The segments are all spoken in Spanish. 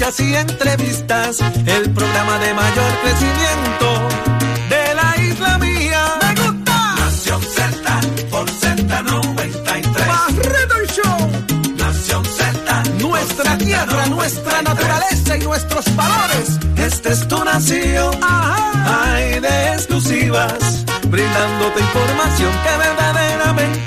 Noticias y entrevistas. El programa de mayor crecimiento de la isla mía. ¡Me gusta! Nación Z por Z93. Barreto el Show. Nación Z. Nuestra tierra, nuestra naturaleza y nuestros valores. Esta es tu nación. Hay de exclusivas. Brindándote información que verdaderamente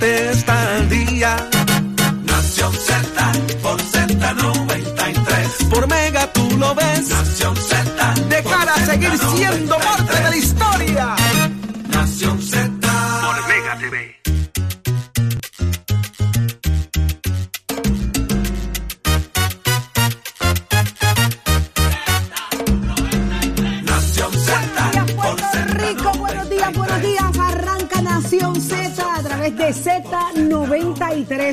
siendo parte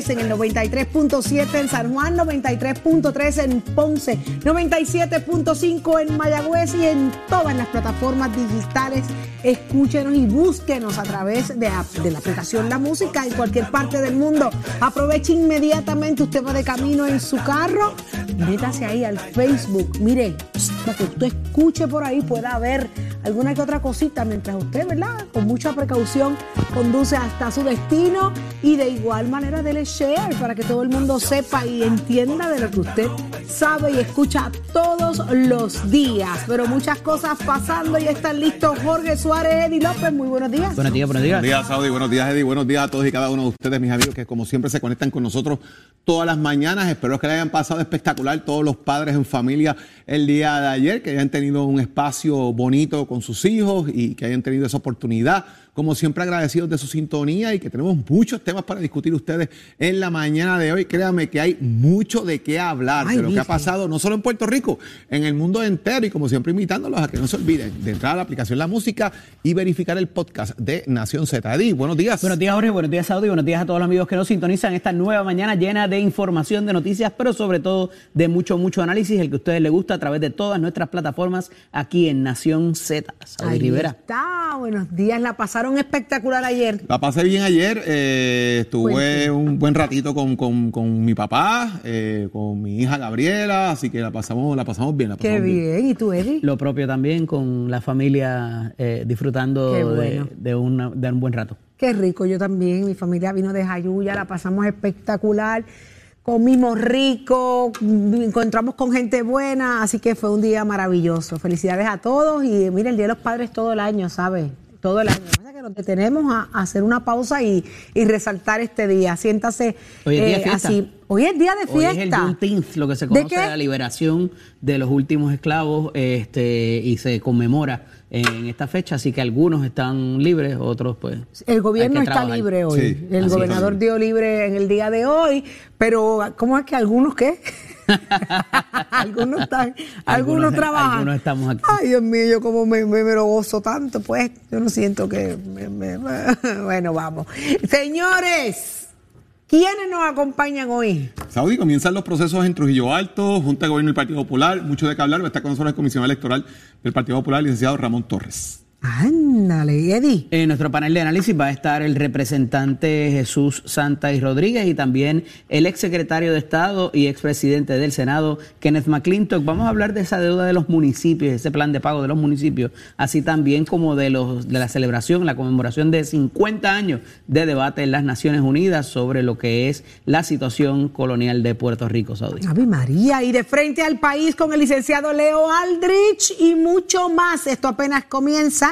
Z93 en el 93.7 en San Juan, 93.3 en Ponce, 97.5 en Mayagüez y en todas las plataformas digitales. Escúchenos y búsquenos a través de, la aplicación La Música en cualquier parte del mundo. Aproveche inmediatamente, usted va de camino en su carro, métase ahí al Facebook. Mire, para que usted escuche por ahí, pueda ver alguna que otra cosita mientras usted, ¿verdad? Con mucha precaución conduce hasta su destino y de igual manera dele share para que todo el mundo sepa y entienda de lo que usted sabe y escucha todos los días. Pero muchas cosas pasando y están listos Jorge Eddie López. Muy buenos días. Buenos días, buenos días. Buenos días, Saudi. Buenos días, Eddie. Buenos días a todos y cada uno de ustedes, mis amigos, que como siempre se conectan con nosotros todas las mañanas. Espero que le hayan pasado espectacular todos los padres en familia el día de ayer, que hayan tenido un espacio bonito con sus hijos y que hayan tenido esa oportunidad. Como siempre, agradecidos de su sintonía y que tenemos muchos temas para discutir ustedes en la mañana de hoy. Créanme que hay mucho de qué hablar Ay, de lo que ha pasado, no solo en Puerto Rico, en el mundo entero. Y como siempre, invitándolos a que no se olviden de entrar a la aplicación La Música y verificar el podcast de Nación Z. Eddie, buenos días. Buenos días, Jorge. Buenos días, Saudi. Buenos días a todos los amigos que nos sintonizan esta nueva mañana llena de información, de noticias, pero sobre todo de mucho, mucho análisis, el que a ustedes les gusta a través de todas nuestras plataformas aquí en Nación Z. Saudi Ahí Rivera. está. Buenos días. La pasaron espectacular ayer. La pasé bien ayer, eh, estuve Cuente. un buen ratito con, con- con mi papá, eh, con mi hija Gabriela, así que la pasamos, la pasamos bien. La Qué pasamos bien. ¿Y tú, Eddie? Lo propio también con la familia eh, disfrutando Qué de, de una- de un buen rato. Qué rico, yo también. Mi familia vino de Jayuya, la pasamos espectacular. Comimos rico, encontramos con gente buena, así que fue un día maravilloso. Felicidades a todos y mira, el Día de los Padres todo el año, ¿sabes? Todo el año. Lo que pasa es que nos detenemos a, a hacer una pausa y, y resaltar este día. Siéntase Hoy es día de eh, fiesta. así. Hoy es día de Hoy es el fiesta. Juneteenth, lo que se ¿De conoce qué? la liberación de los últimos esclavos, este, y se conmemora en esta fecha, así que algunos están libres, otros pues. El gobierno está trabajar. libre hoy. Sí, el gobernador es. dio libre en el día de hoy, pero ¿cómo es que algunos qué? algunos están, algunos, Algunos- trabajan. algunos estamos aquí. Ay, Dios mío, yo como me, me, me lo gozo tanto, pues yo no siento que... me- me- bueno, vamos. Señores, ¿quiénes nos acompañan hoy? Saudi, comienzan los procesos en Trujillo Alto, Junta de Gobierno del Partido Popular, mucho de qué hablar, está con nosotros el comisionado electoral del Partido Popular, el licenciado Ramón Torres. Ándale, Eddie. En nuestro panel de análisis va a estar el representante Jesús Santa y Rodríguez y también el exsecretario de Estado y expresidente del Senado, Kenneth McClintock. Vamos a hablar de esa deuda de los municipios, ese plan de pago de los municipios, así también como de, los, de la celebración, la conmemoración de 50 años de debate en las Naciones Unidas sobre lo que es la situación colonial de Puerto Rico, Saudí. Ave María, y de frente al país con el licenciado Leo Aldrich y mucho más. Esto apenas comienza.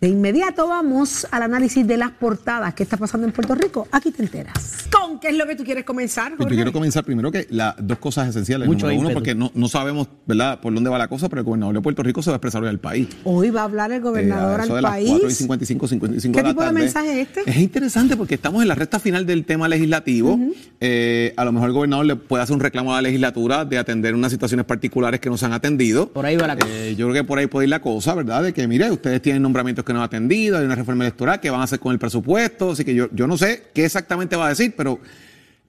De inmediato vamos al análisis de las portadas. ¿Qué está pasando en Puerto Rico? Aquí te enteras. ¿Con qué es lo que tú quieres comenzar? Yo Jorge? quiero comenzar primero que las dos cosas esenciales. Mucho Número uno, ímpetu. porque no, no sabemos ¿verdad? por dónde va la cosa, pero el gobernador de Puerto Rico se va a expresar hoy al país. Hoy va a hablar el gobernador Eh, eso al de las país. 4 y 55, 55 ¿Qué de la tipo de mensaje es este? Es interesante porque estamos en la recta final del tema legislativo. Eh, a lo mejor el gobernador le puede hacer un reclamo a la legislatura de atender unas situaciones particulares que no se han atendido. Por ahí va la cosa. Eh, yo creo que por ahí puede ir la cosa, ¿verdad? De que, mire, ustedes tienen nombramientos que no han atendido, hay una reforma electoral, ¿qué van a hacer con el presupuesto? Así que yo, yo no sé qué exactamente va a decir, pero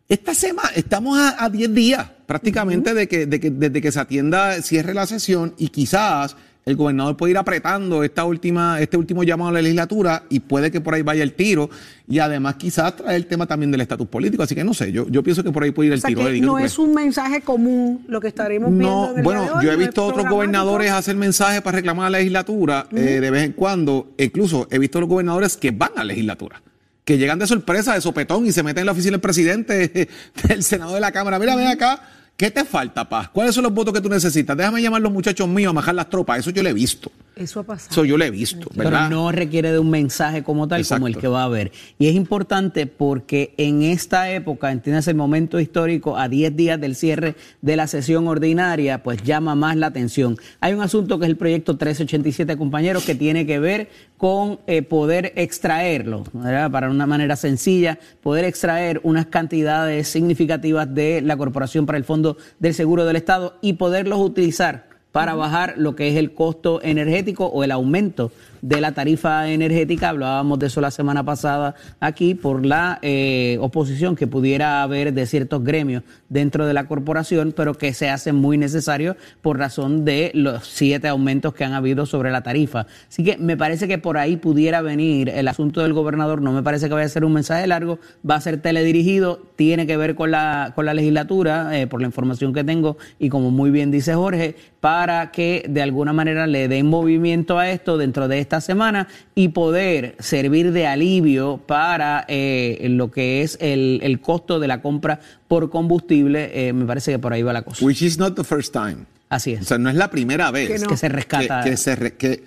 esta semana, estamos a a 10 días prácticamente de que, de que, desde que se atienda, cierre la sesión y quizás el gobernador puede ir apretando esta última, este último llamado a la legislatura y puede que por ahí vaya el tiro y además quizás traer el tema también del estatus político. Así que no sé, yo, yo pienso que por ahí puede ir el O sea tiro. que Eddie, ¿qué tú no es un mensaje común lo que estaremos viendo. No, bueno, hoy, yo he visto otros gobernadores hacer mensajes para reclamar a la legislatura eh, de vez en cuando. Incluso he visto los gobernadores que van a la legislatura, que llegan de sorpresa, de sopetón y se meten en la oficina del presidente del Senado de la Cámara. Mira, ven acá. ¿Qué te falta, Paz? ¿Cuáles son los votos que tú necesitas? Déjame llamar a los muchachos míos a majar las tropas. Eso yo lo he visto. Eso ha pasado. Eso yo lo he visto, ¿verdad? Pero no requiere de un mensaje como tal, como el que va a haber. Y es importante porque en esta época, entiendes el momento histórico, a 10 días del cierre de la sesión ordinaria, pues llama más la atención. Hay un asunto que es el proyecto 1387, compañeros, que tiene que ver con eh, poder extraerlo, ¿verdad? para una manera sencilla, poder extraer unas cantidades significativas de la Corporación para el Fondo del Seguro del Estado y poderlos utilizar para bajar lo que es el costo energético o el aumento de la tarifa energética. Hablábamos de eso la semana pasada aquí por la eh, oposición que pudiera haber de ciertos gremios dentro de la corporación, pero que se hace muy necesario por razón de los siete aumentos que han habido sobre la tarifa. Así que me parece que por ahí pudiera venir el asunto del gobernador. No me parece que vaya a ser un mensaje largo, va a ser teledirigido, tiene que ver con la, con la legislatura, eh, por la información que tengo y como muy bien dice Jorge, para que de alguna manera le den movimiento a esto dentro de esta semana y poder servir de alivio para eh, lo que es el, el costo de la compra por combustible. Eh, me parece que por ahí va la cosa. Which is not the first time. Así O es. sea, no es la primera vez Que no. Que se rescata. Que, que se re- que-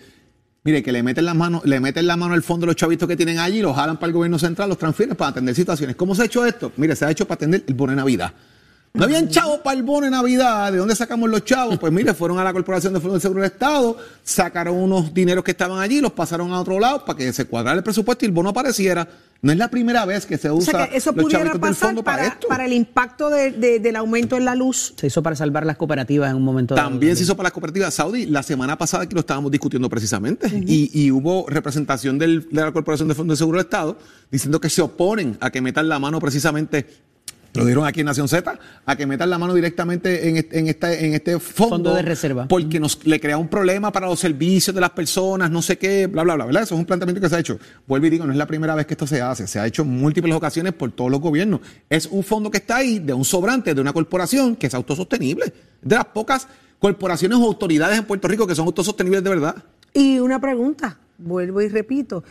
mire, que le meten la mano, le meten la mano al fondo los chavitos que tienen allí, los jalan para el gobierno central, los transfieren para atender situaciones. ¿Cómo se ha hecho esto? Mire, se ha hecho para atender el bono de Navidad. No habían chavos para el bono de Navidad. ¿De dónde sacamos los chavos? Pues mire, fueron a la Corporación de Fondo del Seguro del Estado, sacaron unos dineros que estaban allí, los pasaron a otro lado para que se cuadrara el presupuesto y el bono apareciera. No es la primera vez que se O usa sea que eso los pudiera pasar fondo para, para, esto. para el impacto de- de- del aumento en la luz. Se hizo para salvar las cooperativas en un momento dado. También se hizo para las cooperativas Saudi. La semana pasada aquí lo estábamos discutiendo precisamente. y, y hubo representación del- de la Corporación de Fondo de Seguro del Estado diciendo que se oponen a que metan la mano precisamente. Lo dieron aquí en Nación Z, a que metan la mano directamente en este, en este, en este fondo, Fondo de reserva. Porque nos le crea un problema para los servicios de las personas, no sé qué, bla, bla, bla, ¿verdad? Eso es un planteamiento que se ha hecho. Vuelvo y digo, no es la primera vez que esto se hace, se ha hecho en múltiples ocasiones por todos los gobiernos. Es un fondo que está ahí de un sobrante de una corporación que es autosostenible. De las pocas corporaciones o autoridades en Puerto Rico que son autosostenibles de verdad. Y una pregunta, vuelvo y repito.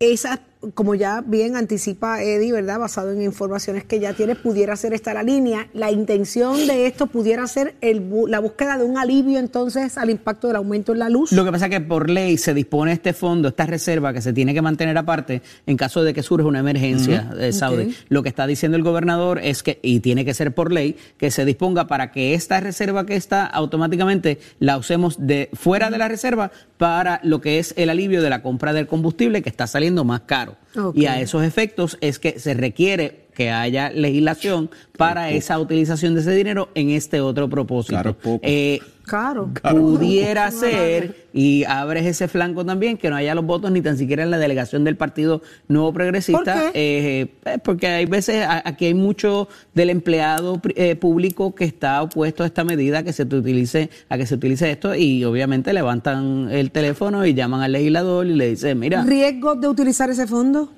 Esa, como ya bien anticipa Eddie, ¿verdad? Basado en informaciones que ya tiene, pudiera ser esta la línea. La intención de esto pudiera ser el, la búsqueda de un alivio entonces al impacto del aumento en la luz. Lo que pasa es que por ley se dispone este fondo, esta reserva que se tiene que mantener aparte en caso de que surja una emergencia de Saudi. Ok. Lo que está diciendo el gobernador es que, y tiene que ser por ley, que se disponga para que esta reserva que está automáticamente la usemos de fuera de la reserva para lo que es el alivio de la compra del combustible que está saliendo más caro. Y a esos efectos es que se requiere que haya legislación para esa utilización de ese dinero en este otro propósito. Claro, poco. Eh, Claro. pudiera ser, y abres ese flanco también, que no haya los votos ni tan siquiera en la delegación del Partido Nuevo Progresista, ¿Por eh, eh, porque hay veces, aquí hay mucho del empleado eh, público que está opuesto a esta medida, que se te utilice, a que se utilice esto, y obviamente levantan el teléfono y llaman al legislador y le dicen, mira, ¿Riesgos de utilizar ese fondo?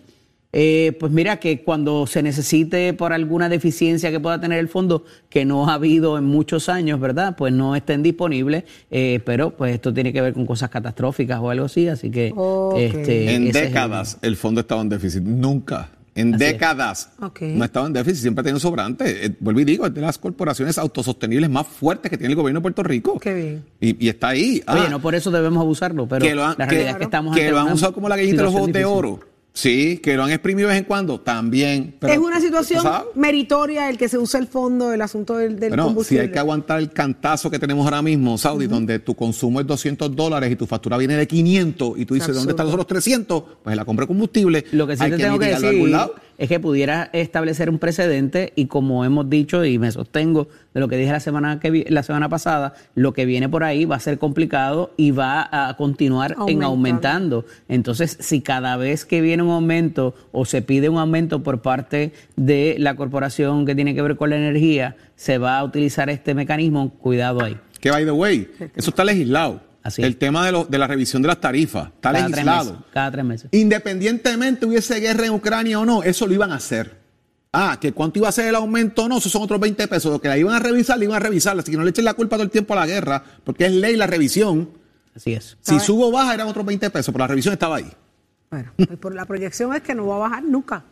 Eh, pues mira que cuando se necesite por alguna deficiencia que pueda tener el fondo, que no ha habido en muchos años, ¿verdad? Pues no estén disponibles, eh, pero pues esto tiene que ver con cosas catastróficas o algo así, así que este, En es el- décadas el fondo estaba en déficit. Nunca. En Así décadas Ok. no estaba en déficit, siempre ha tenido sobrante. Eh, vuelvo y digo, es de las corporaciones autosostenibles más fuertes que tiene el gobierno de Puerto Rico. Qué bien. Y, y está ahí. Oye, Ah, no por eso debemos abusarlo, pero que lo han, la que- realidad es que estamos que lo han usado como la gallina de los juegos de oro. Sí, que lo han exprimido de vez en cuando, también. pero- es una situación ¿sabes? meritoria el que se use el fondo, el asunto del, del Bueno, si combustible. hay que aguantar el cantazo que tenemos ahora mismo, Saudi, donde tu consumo es 200 dólares y tu factura viene de 500 y tú dices, ¿dónde están los otros 300? Pues en la compra de combustible. Lo que sí hay te tengo que mitigarlo a decir algún lado. Es que pudiera establecer un precedente y como hemos dicho y me sostengo de lo que dije la semana que vi- la semana pasada, lo que viene por ahí va a ser complicado y va a continuar en aumentando. Entonces, si cada vez que viene un aumento o se pide un aumento por parte de la corporación que tiene que ver con la energía, se va a utilizar este mecanismo, cuidado ahí. Que, by the way, eso está legislado. Así el tema de, lo- de la revisión de las tarifas está Cada tres legislado. meses, cada tres meses. Independientemente hubiese guerra en Ucrania o no, eso lo iban a hacer. Ah, que cuánto iba a ser el aumento o no, esos son otros 20 pesos. Lo que la iban a revisar, la iban a revisar. Así que no le echen la culpa todo el tiempo a la guerra, porque es ley la revisión. Así es. Si subo o baja eran otros 20 pesos, pero la revisión estaba ahí. Bueno, pues por la proyección es que no va a bajar nunca.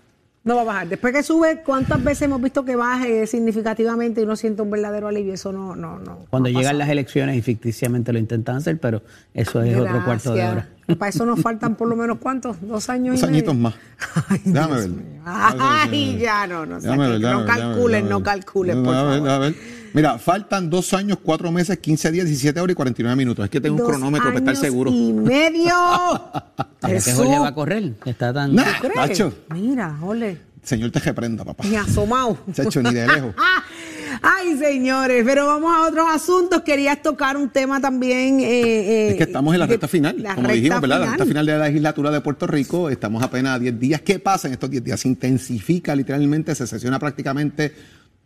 No va a bajar. Después que sube, ¿cuántas veces hemos visto que baje significativamente y uno siente un verdadero alivio? Eso no, no, no. Cuando no llegan pasa. las elecciones y ficticiamente lo intentan hacer, pero eso es otro cuarto de hora. Para eso nos faltan por lo menos cuántos, dos años Dos y medio? añitos más. Ay, Déjame ver. Ay, ya no, no, sé, Déjame ver, no calculen, no ver. calculen, por favor. Mira, faltan dos años, cuatro meses, 15 días, 17 horas y 49 minutos. Es que tengo un cronómetro para estar años seguro. Y medio. Jesús. Jorge va a correr, está tan... Nah. Mira, ole, Señor te reprenda, papá. ni asomado. Chacho, ni de lejos. Ay, señores, pero vamos a otros asuntos. Querías tocar un tema también. eh, eh, Es que estamos en la recta final, la como recta dijimos, ¿verdad? La final. recta final de la legislatura de Puerto Rico. Estamos apenas a 10 días. ¿Qué pasa en estos 10 días? Se intensifica literalmente, se sesiona prácticamente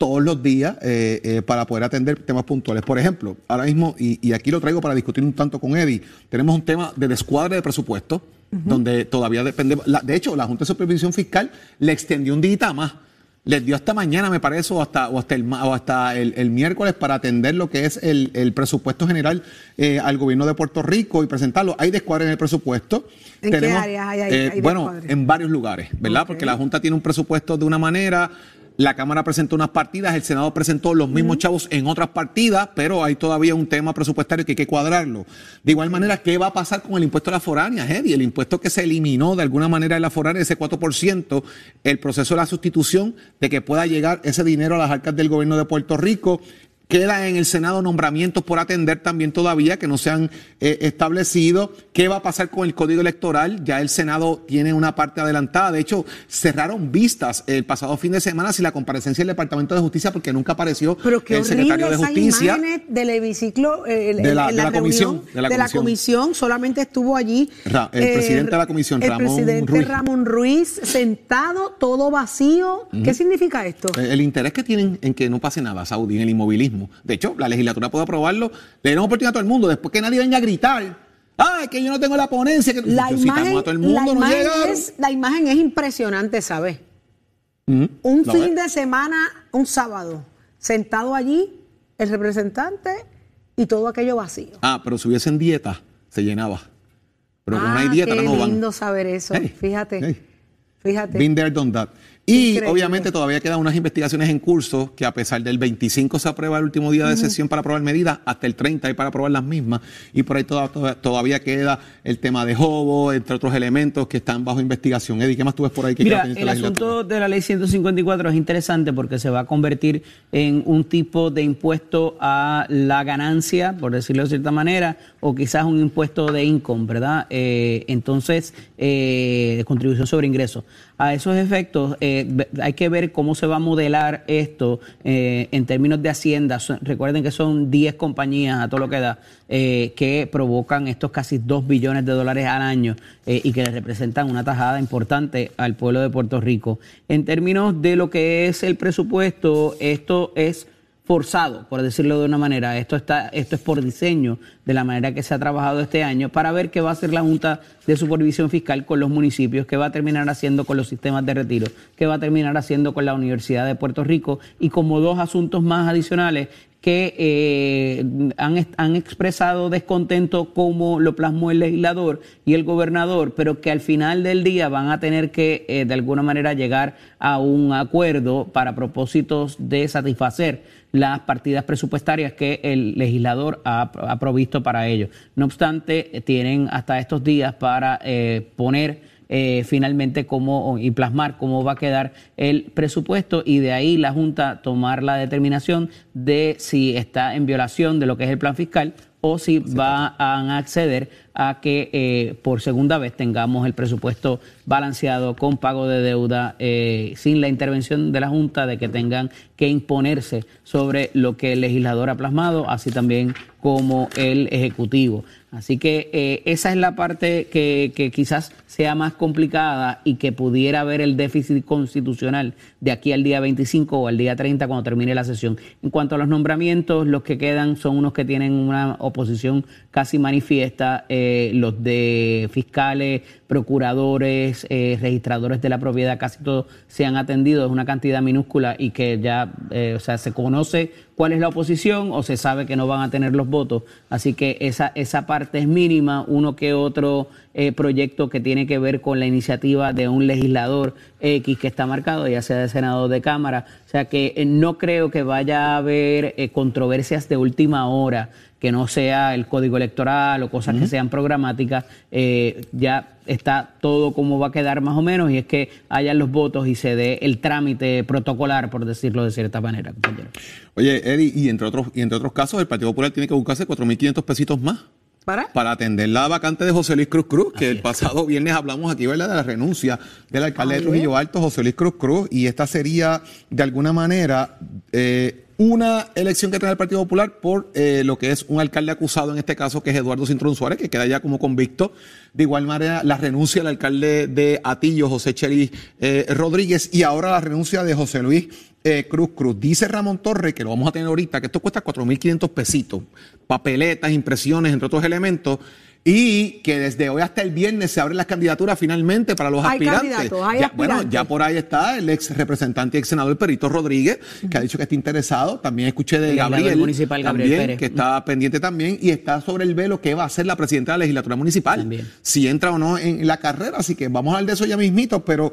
todos los días eh, eh, para poder atender temas puntuales. Por ejemplo, ahora mismo, y, y aquí lo traigo para discutir un tanto con Eddie, tenemos un tema de descuadre de presupuesto, donde todavía depende. la- de hecho, la Junta de Supervisión Fiscal le extendió un día más. Les dio hasta mañana, me parece, o hasta, o hasta, el, o hasta el, el miércoles para atender lo que es el, el presupuesto general eh, al gobierno de Puerto Rico y presentarlo. Hay descuadre en el presupuesto. ¿En qué áreas hay- hay- hay bueno, en varios lugares, ¿verdad? Porque la Junta tiene un presupuesto de una manera, la Cámara presentó unas partidas, el Senado presentó los mismos chavos en otras partidas, pero hay todavía un tema presupuestario que hay que cuadrarlo. De igual manera, ¿qué va a pasar con el impuesto a las foráneas, Eddie? El impuesto que se eliminó de alguna manera de la foránea, ese 4%, el proceso de la sustitución de que pueda llegar ese dinero a las arcas del gobierno de Puerto Rico. Queda en el Senado nombramientos por atender también todavía que no se han eh, establecido. ¿Qué va a pasar con el código electoral? Ya el Senado tiene una parte adelantada. De hecho, cerraron vistas el pasado fin de semana sin la comparecencia del Departamento de Justicia porque nunca apareció Pero el secretario de Justicia. del hemiciclo eh, el- De la- en de la comisión, de la comisión. comisión. Solamente estuvo allí eh, Ra- el presidente de la comisión, el Ramón presidente Ruiz. Ramón Ruiz, sentado, todo vacío. ¿Qué significa esto? Eh, El interés que tienen en que no pase nada, Saudi, en el inmovilismo. De hecho, la legislatura puede aprobarlo, le dieron oportunidad a todo el mundo, después que nadie venga a gritar. ¡Ay, que yo no tengo la ponencia! Que... La imagen, estamos a todo el la, mundo, no imagen es, la imagen es impresionante, ¿sabes? Ujú, Un fin ves. de semana, un sábado, sentado allí, el representante y todo aquello vacío. Ah, pero si hubiesen dieta, se llenaba. Pero como no hay Ah, dieta, qué ahora no van. lindo saber eso. Hey, fíjate, hey. fíjate. Been there, done that. Y Increíble. obviamente todavía quedan unas investigaciones en curso que a pesar del 25 se aprueba el último día de sesión para aprobar medidas, hasta el 30 hay para aprobar las mismas. Y por ahí toda- toda- todavía queda el tema de Jobo, entre otros elementos que están bajo investigación. Eddie, ¿qué más tú ves por ahí que Mira, el asunto de la ley 154 es interesante porque se va a convertir en un tipo de impuesto a la ganancia, por decirlo de cierta manera, o quizás un impuesto de income, ¿verdad? Eh, entonces, eh, de contribución sobre ingresos. A esos efectos, eh, hay que ver cómo se va a modelar esto eh, en términos de Hacienda. Recuerden que son 10 compañías a todo lo que da eh, que provocan estos casi 2 billones de dólares al año eh, y que le representan una tajada importante al pueblo de Puerto Rico. En términos de lo que es el presupuesto, esto es forzado, por decirlo de una manera. Esto está, esto es por diseño de la manera que se ha trabajado este año para ver qué va a hacer la Junta de Supervisión Fiscal con los municipios, qué va a terminar haciendo con los sistemas de retiro, qué va a terminar haciendo con la Universidad de Puerto Rico y como dos asuntos más adicionales que eh, han, han expresado descontento como lo plasmó el legislador y el gobernador, pero que al final del día van a tener que eh, de alguna manera llegar a un acuerdo para propósitos de satisfacer las partidas presupuestarias que el legislador ha, ha provisto para ello. No obstante, eh, tienen hasta estos días para eh, poner eh, finalmente cómo y plasmar cómo va a quedar el presupuesto y de ahí la Junta tomar la determinación de si está en violación de lo que es el plan fiscal o si van a acceder a que eh, por segunda vez tengamos el presupuesto balanceado con pago de deuda eh, sin la intervención de la Junta de que tengan que imponerse sobre lo que el legislador ha plasmado, así también como el Ejecutivo. Así que eh, esa es la parte que, que quizás sea más complicada y que pudiera haber el déficit constitucional de aquí al día 25 o al día 30 cuando termine la sesión. En cuanto a los nombramientos, los que quedan son unos que tienen una oposición casi manifiesta, eh, los de fiscales, procuradores, eh, registradores de la propiedad, casi todos se han atendido, es una cantidad minúscula y que ya, eh, o sea, se conoce cuál es la oposición o se sabe que no van a tener los votos. Así que esa, esa parte es mínima, uno que otro eh, proyecto que tiene que ver con la iniciativa de un legislador X que está marcado, ya sea de Senado o de Cámara. O sea que eh, no creo que vaya a haber eh, controversias de última hora que no sea el código electoral o cosas que sean programáticas, eh, ya está todo como va a quedar más o menos y es que hayan los votos y se dé el trámite protocolar, por decirlo de cierta manera, compañero. Oye, Eddie, y entre otros, y entre otros casos, el Partido Popular tiene que buscarse 4.500 pesitos más. ¿Para? Para atender la vacante de José Luis Cruz Cruz, que el pasado viernes hablamos aquí, ¿verdad?, de la renuncia del alcalde de Trujillo Alto, José Luis Cruz Cruz, y esta sería, de alguna manera, eh, una elección que trae el Partido Popular por eh, lo que es un alcalde acusado, en este caso, que es Eduardo Cintrón Suárez, que queda ya como convicto. De igual manera, la renuncia del alcalde de Atillo, José Chelis eh, Rodríguez, y ahora la renuncia de José Luis eh, Cruz Cruz. Dice Ramón Torre, que lo vamos a tener ahorita, que esto cuesta 4.500 pesitos, papeletas, impresiones, entre otros elementos, y que desde hoy hasta el viernes se abren las candidaturas finalmente para los Hay aspirantes. hay Ya- Bueno, ya por ahí está el ex representante y ex senador Perito Rodríguez, que ha dicho que está interesado. También escuché de El Gabriel, municipal Gabriel también, Pérez. que está pendiente también, y está sobre el velo que va a ser la presidenta de la legislatura municipal. También. Si entra o no en la carrera, así que vamos a hablar de eso ya mismito, pero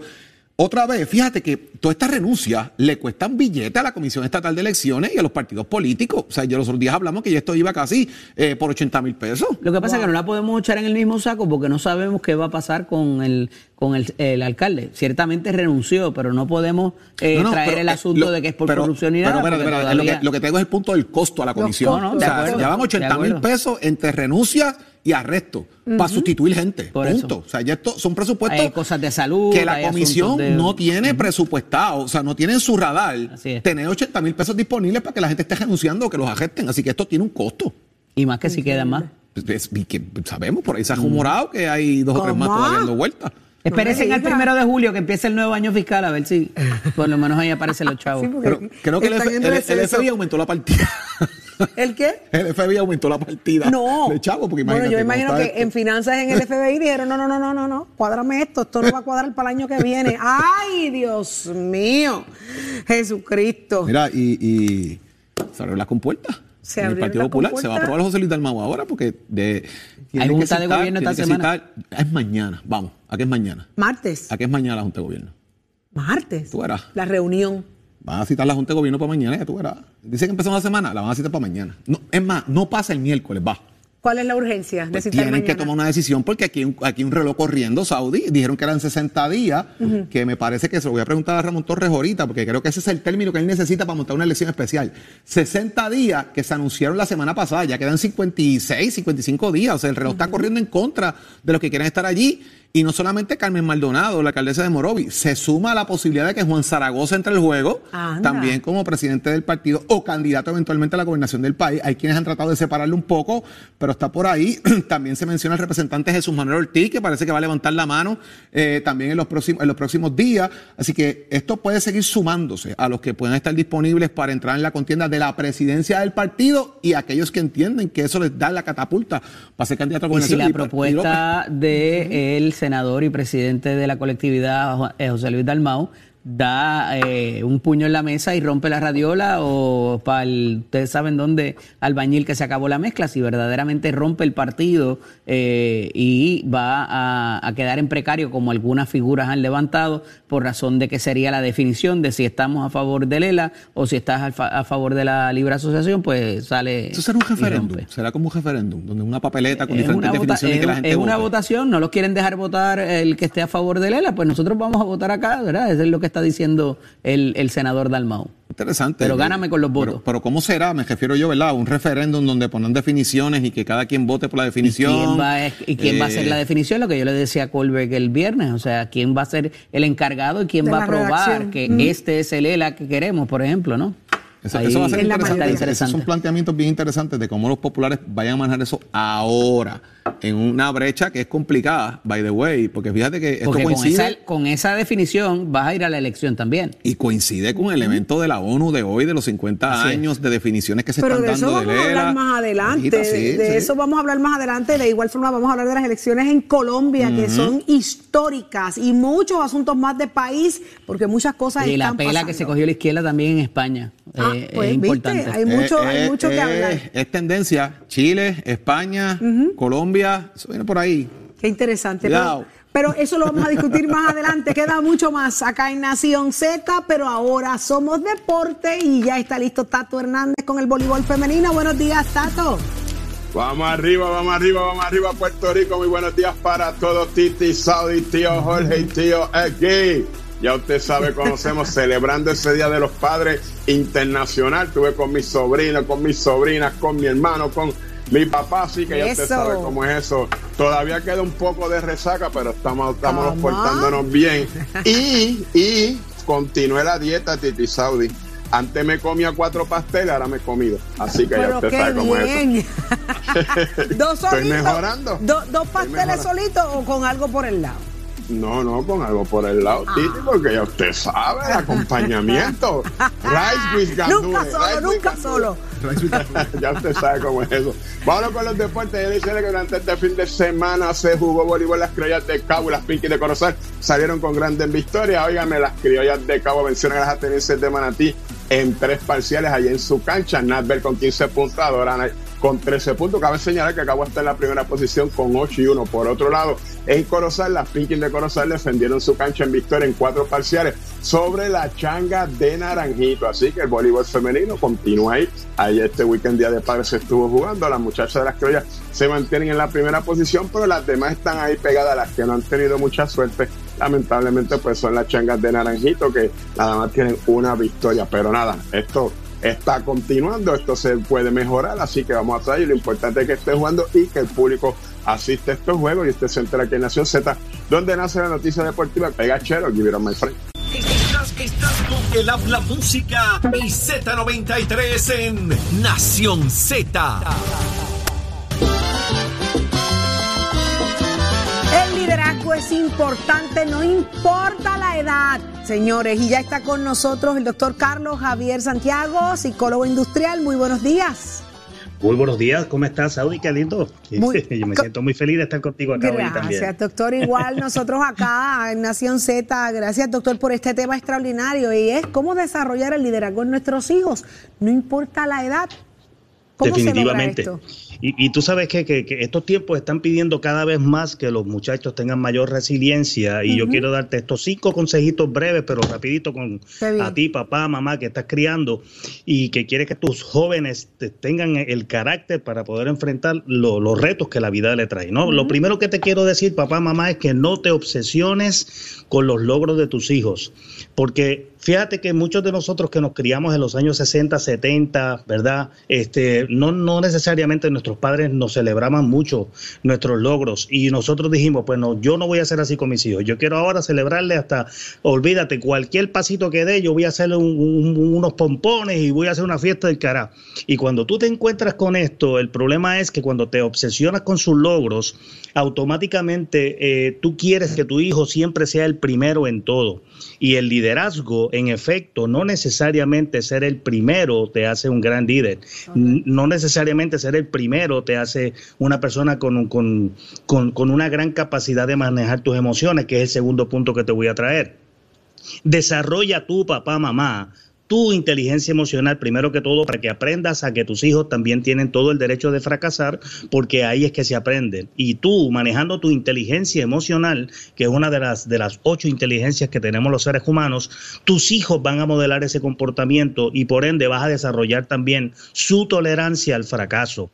otra vez, fíjate que todas estas renuncias le cuestan billete a la Comisión Estatal de Elecciones y a los partidos políticos. O sea, ya los otros días hablamos que ya esto iba casi eh, por 80 mil pesos. Lo que pasa es que no la podemos echar en el mismo saco porque no sabemos qué va a pasar con el con el, el alcalde. Ciertamente renunció, pero no podemos eh, No, no, traer pero, el eh, asunto lo- de que es por pero- corrupción y pero, nada. espera, porque espera, lo, que, todavía- lo que tengo es el punto del costo a la comisión. No, no, o sea, acuerdo, ya van de 80 mil pesos entre renuncias y arrestos para sustituir gente. Por punto. eso. O sea, ya esto son presupuestos Hay cosas de salud, que la comisión de- no tiene presupuestado. O sea, no tiene en su radar tener 80 mil pesos disponibles para que la gente esté renunciando o que los arresten. Así que esto tiene un costo. Y más que si quedan más. Pues, es- y que sabemos, por ahí se ha rumorado que hay dos o tres más todavía dando vueltas. Espérense al primero de julio que empiece el nuevo año fiscal a ver si por lo menos ahí aparecen los chavos. Sí, porque Pero creo que el, F- el-. FBI aumentó la partida. ¿El qué? El FBI aumentó la partida. No. De chavo, porque bueno, imagínate yo cómo imagino que esto. en finanzas en el FBI dijeron, no, no, no, no, no, no, cuádrame esto, esto no va a cuadrar para el año que viene. ¡Ay, Dios mío! Jesucristo. Mira, y, y se abrieron las compuertas. Se en el Partido Popular se va a aprobar José Luis Dalmau ahora porque de, tiene Hay que junta de gobierno esta semana. citar- es mañana, vamos, ¿a qué es mañana? Martes. ¿A qué es mañana la Junta de Gobierno? Martes. Tú verás. La reunión. Van a citar la Junta de Gobierno para mañana, ya tú verás. Dicen que empezó la semana, la van a citar para mañana. No, es más, no pasa el miércoles, va. ¿Cuál es la urgencia de Pues citar tienen que tomar una decisión porque aquí hay un, aquí un reloj corriendo Saudí. Dijeron que eran 60 días, que me parece que se lo voy a preguntar a Ramón Torres ahorita, porque creo que ese es el término que él necesita para montar una elección especial. 60 días que se anunciaron la semana pasada, ya quedan 56, 55 días. O sea, el reloj está corriendo en contra de los que quieren estar allí. Y no solamente Carmen Maldonado, la alcaldesa de Morovi, se suma a la posibilidad de que Juan Zaragoza entre al juego, Anda. también como presidente del partido o candidato eventualmente a la gobernación del país. Hay quienes han tratado de separarlo un poco, pero está por ahí. también se menciona el representante Jesús Manuel Ortiz, que parece que va a levantar la mano eh, también en los, próximos, en los próximos días. Así que esto puede seguir sumándose a los que puedan estar disponibles para entrar en la contienda de la presidencia del partido y aquellos que entienden que eso les da la catapulta para ser candidato a Y si gobernación. la Y- y López- propuesta del senador y presidente de la colectividad, eh, José Luis Dalmau, da eh, un puño en la mesa y rompe la radiola o para el, ustedes saben dónde, albañil que se acabó la mezcla, si verdaderamente rompe el partido eh, y va a, a quedar en precario como algunas figuras han levantado por razón de que sería la definición de si estamos a favor de Lela o si estás a, a favor de la libre asociación, pues sale. Eso será un referéndum, será como un referéndum, donde una papeleta con Es diferentes definiciones es- que la gente es una vote. votación, no los quieren dejar votar el que esté a favor de Lela, pues nosotros vamos a votar acá, ¿verdad? Eso es lo que está diciendo el, el senador Dalmau. Interesante. Pero gáname con los votos. Pero, pero ¿cómo será? Me refiero yo, ¿verdad? Un referéndum donde ponen definiciones y que cada quien vote por la definición. ¿Y quién, va a, y quién va a hacer Eh, la definición? Lo que yo le decía a Colberg el viernes, o sea, quién va a ser el encargado y quién De va a probar redacción. que Mm. este es el ELA que queremos, por ejemplo, ¿no? Eso, Ahí eso va a ser interesante. Esos son planteamientos bien interesantes de cómo los populares vayan a manejar eso ahora, en una brecha que es complicada, by the way, porque fíjate que esto Porque con coincide esa, con esa definición vas a ir a la elección también. y coincide con el evento de la ONU de hoy, de los 50 Así es. años de definiciones que se Pero están de eso dando vamos de a hablar más adelante. Hijita, sí, de sí. eso vamos a hablar más adelante. De igual forma vamos a hablar de las elecciones en Colombia, que son históricas y muchos asuntos más de país, porque muchas cosas Y la pela pasando. que se cogió la izquierda también en España. Ah, eh, pues, es ¿viste? importante. Hay mucho, hay mucho que eh, hablar. Es tendencia. Chile, España, Colombia, eso viene por ahí. Qué interesante. Cuidado. Pero, pero eso lo vamos a discutir más adelante. Queda mucho más acá en Nación Z, pero ahora somos deporte y ya está listo Tato Hernández con el voleibol femenino. Buenos días, Tato. Vamos arriba, vamos arriba, vamos arriba, Puerto Rico. Muy buenos días para todos, Titi, Saudi, tío Jorge y tío aquí. Ya usted sabe, conocemos celebrando ese Día de los Padres Internacional. Estuve con mis sobrinos, con mis sobrinas, con mi hermano, con mi papá, así que ya usted sabe cómo es eso. Todavía queda un poco de resaca, pero estamos, estamos portándonos bien. Y, y continué la dieta, Titi Saudi. Antes me comía cuatro pasteles, ahora me he comido. Así que ya usted sabe cómo es eso. ¿Dos Estoy mejorando. do- ¿Dos pasteles solitos o con algo por el lado? No, no, con algo por el lado, Ah. Titi, porque ya usted sabe, el acompañamiento. Rice with gandules. Nunca solo, rice with nunca solo. ya usted sabe cómo es eso. Vámonos con los deportes. Yo dice que durante este fin de semana se jugó voleibol. Las criollas de Cabo y las Pinkies de Corozal salieron con grandes victorias. Óigame, las criollas de Cabo vencieron a las atenienses de Manatí en tres parciales allí en su cancha. Nadbel con 15 puntos, Adorana con 13 puntos. Cabe señalar que Cabo está en la primera posición con 8 y 1. Por otro lado, en Corozal, las Pinkies de Corozal defendieron su cancha en victoria en cuatro parciales sobre la changa de Naranjito. Así que el voleibol femenino continúa ahí. Ahí este weekend Día de Padres se estuvo jugando. Las muchachas de las criollas se mantienen en la primera posición, pero las demás están ahí pegadas. Las que no han tenido mucha suerte, lamentablemente, pues son las changas de Naranjito, que nada más tienen una victoria. Pero nada, esto está continuando, esto se puede mejorar, así que vamos a traer. Lo importante es que esté jugando y que el público asiste a estos juegos y usted se aquí en Nación Z, donde nace la noticia deportiva. Pega chero, give it on my friend. Estás con el habla música y Z93 en Nación Z. es importante, no importa la edad, señores. Y ya está con nosotros el doctor Carlos Javier Santiago, psicólogo industrial. Muy buenos días. Muy buenos días, ¿cómo estás, Saudi? Qué lindo. Muy- Yo me siento muy feliz de estar contigo acá hoy también. Gracias, doctor. Igual nosotros acá en Nación Z, gracias, doctor, por este tema extraordinario y es cómo desarrollar el liderazgo en nuestros hijos, no importa la edad. Definitivamente. Y, tú sabes que, estos tiempos están pidiendo cada vez más que los muchachos tengan mayor resiliencia y yo quiero darte estos cinco consejitos breves, pero rapidito con a ti, papá, mamá, que estás criando y que quiere que tus jóvenes tengan el carácter para poder enfrentar los retos que la vida le trae. ¿no? Lo primero que te quiero decir, papá, mamá, es que no te obsesiones con los logros de tus hijos, porque Fíjate que muchos de nosotros que nos criamos en los años 60, 70, ¿verdad? Este, no, no necesariamente nuestros padres nos celebraban mucho nuestros logros y nosotros dijimos, pues no, yo no voy a hacer así con mis hijos, yo quiero ahora celebrarle hasta, olvídate, cualquier pasito que dé, yo voy a hacerle unos pompones y voy a hacer una fiesta del cara. Y cuando tú te encuentras con esto, el problema es que cuando te obsesionas con sus logros, automáticamente eh, tú quieres que tu hijo siempre sea el primero en todo. Y el liderazgo, en efecto, no necesariamente ser el primero te hace un gran líder. No necesariamente ser el primero te hace una persona con, con, con una gran capacidad de manejar tus emociones, que es el segundo punto que te voy a traer. Desarrolla tu papá, mamá, tu inteligencia emocional, primero que todo, para que aprendas a que tus hijos también tienen todo el derecho de fracasar, porque ahí es que se aprenden. Y tú, manejando tu inteligencia emocional, que es una de las, de las ocho inteligencias que tenemos los seres humanos, tus hijos van a modelar ese comportamiento y por ende vas a desarrollar también su tolerancia al fracaso.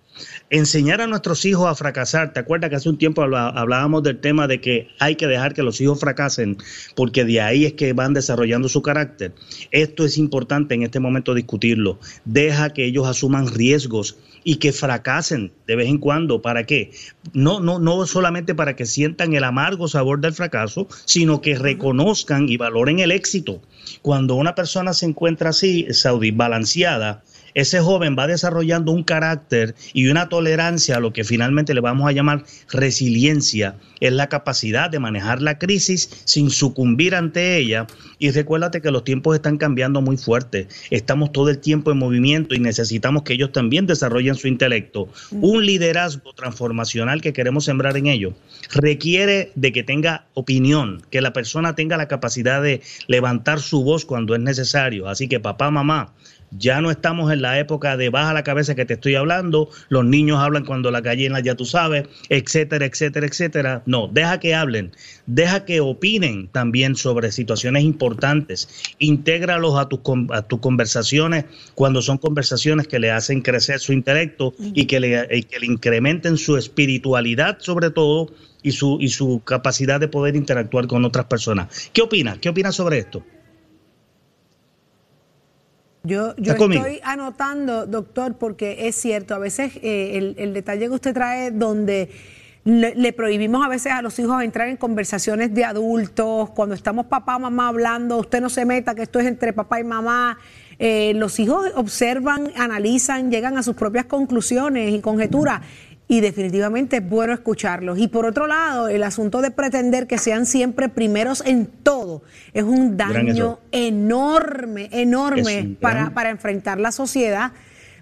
Enseñar a nuestros hijos a fracasar. ¿Te acuerdas que hace un tiempo hablábamos del tema de que hay que dejar que los hijos fracasen porque de ahí es que van desarrollando su carácter? Esto es importante en este momento discutirlo. Deja que ellos asuman riesgos y que fracasen de vez en cuando. ¿Para qué? No, no, no solamente para que sientan el amargo sabor del fracaso, sino que reconozcan y valoren el éxito. Cuando una persona se encuentra así, Saudi, balanceada, ese joven va desarrollando un carácter y una tolerancia a lo que finalmente le vamos a llamar resiliencia. Es la capacidad de manejar la crisis sin sucumbir ante ella. Y recuérdate que los tiempos están cambiando muy fuerte. Estamos todo el tiempo en movimiento y necesitamos que ellos también desarrollen su intelecto. Un liderazgo transformacional que queremos sembrar en ellos requiere de que tenga opinión, que la persona tenga la capacidad de levantar su voz cuando es necesario. Así que papá, mamá, ya no estamos en la época de baja la cabeza que te estoy hablando, los niños hablan cuando la gallina ya tú sabes, etcétera, etcétera, etcétera. No, deja que hablen, deja que opinen también sobre situaciones importantes, intégralos a tus, conversaciones cuando son conversaciones que le hacen crecer su intelecto y que le, que le incrementen su espiritualidad sobre todo y su, y su capacidad de poder interactuar con otras personas. ¿Qué opinas? ¿Qué opinas sobre esto? Yo, yo estoy anotando, doctor, porque es cierto, a veces eh, el, detalle que usted trae donde le, prohibimos a veces a los hijos entrar en conversaciones de adultos, cuando estamos papá, mamá hablando, usted no se meta, que esto es entre papá y mamá. Eh, los hijos observan, analizan, llegan a sus propias conclusiones y conjeturas y definitivamente es bueno escucharlos. Y por otro lado, el asunto de pretender que sean siempre primeros en todo es un daño enorme, enorme para, para enfrentar la sociedad.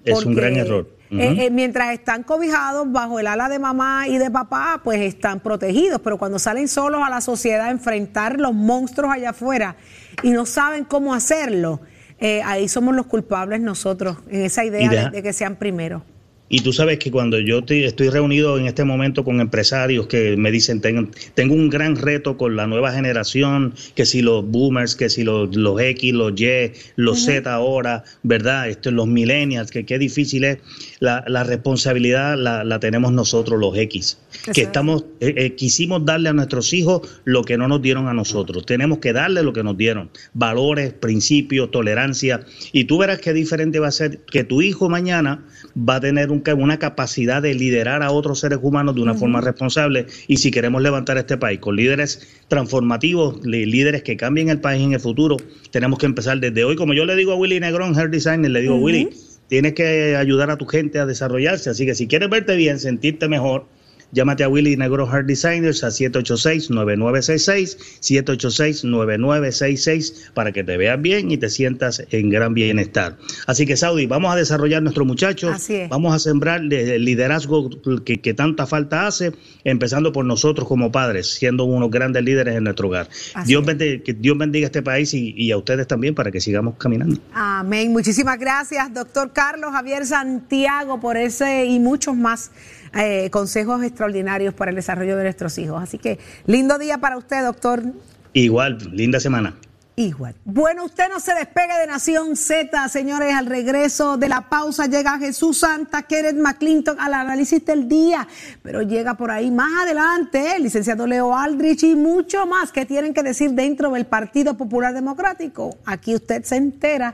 Es un gran error. Eh, eh, mientras están cobijados bajo el ala de mamá y de papá, pues están protegidos, pero cuando salen solos a la sociedad a enfrentar los monstruos allá afuera y no saben cómo hacerlo, eh, ahí somos los culpables nosotros, en esa idea de que sean primeros. Y tú sabes que cuando yo estoy reunido en este momento con empresarios que me dicen, tengo, tengo un gran reto con la nueva generación, que si los boomers, que si los, los X, los Y, los Z ahora, ¿verdad? Esto, los millennials, que qué difícil es. La, la responsabilidad la, la, tenemos nosotros, los X, que estamos, eh, eh, quisimos darle a nuestros hijos lo que no nos dieron a nosotros. Tenemos que darle lo que nos dieron. Valores, principios, tolerancia. Y tú verás qué diferente va a ser que tu hijo mañana va a tener un una capacidad de liderar a otros seres humanos de una forma responsable. Y si queremos levantar este país con líderes transformativos, líderes que cambien el país en el futuro, tenemos que empezar desde hoy. Como yo le digo a Willy Negrón, Hair Designer, le digo, Willy, tienes que ayudar a tu gente a desarrollarse, así que si quieres verte bien, sentirte mejor, llámate a Willy Negro Hard Designers a 786-9966, 786-9966 para que te veas bien y te sientas en gran bienestar. Así que Saudi, vamos a desarrollar nuestros muchachos, vamos a sembrar el liderazgo que, que, tanta falta hace, empezando por nosotros como padres, siendo unos grandes líderes en nuestro hogar. Dios bendiga, que Dios bendiga este país y, y a ustedes también para que sigamos caminando. Amén. Muchísimas gracias, doctor Carlos Javier Santiago, por ese y muchos más eh, consejos extraordinarios para el desarrollo de nuestros hijos. Así que lindo día para usted, doctor. Igual, linda semana. Igual. Bueno, usted no se despegue de Nación Z, señores. Al regreso de la pausa llega Jesús Santa, Kenneth McClinton al análisis del día. Pero llega por ahí más adelante el licenciado Leo Aldrich y mucho más que tienen que decir dentro del Partido Popular Democrático. Aquí usted se entera.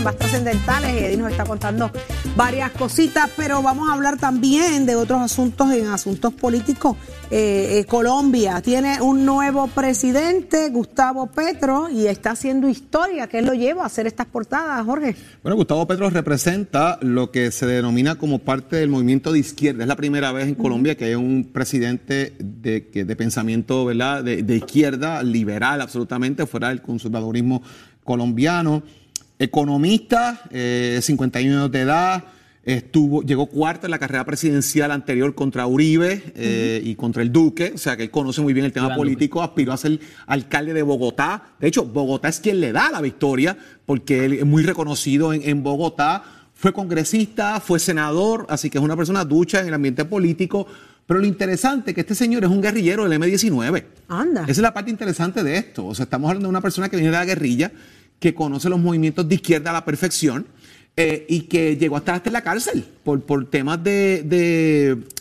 más trascendentales y Eddie nos está contando varias cositas, pero vamos a hablar también de otros asuntos en asuntos políticos eh, eh, Colombia tiene un nuevo presidente, Gustavo Petro, y está haciendo historia. ¿Qué lo lleva a hacer estas portadas, Jorge? Bueno, Gustavo Petro representa lo que se denomina como parte del movimiento de izquierda. Es la primera vez en Colombia que hay un presidente de, de pensamiento ¿verdad? De, izquierda, liberal absolutamente, fuera del conservadurismo colombiano. Economista, 51 eh, años de edad Estuvo, llegó cuarto en la carrera presidencial anterior contra Uribe eh, y contra el Duque, o sea que él conoce muy bien el tema político, aspiró a ser alcalde de Bogotá. De hecho, Bogotá es quien le da la victoria, porque él es muy reconocido en, Bogotá. Fue congresista, fue senador, así que es una persona ducha en el ambiente político. Pero lo interesante es que este señor es un guerrillero del M-19. Anda. Esa es la parte interesante de esto. O sea, estamos hablando de una persona que viene de la guerrilla, que conoce los movimientos de izquierda a la perfección eh, y que llegó hasta, hasta la cárcel por, por temas de,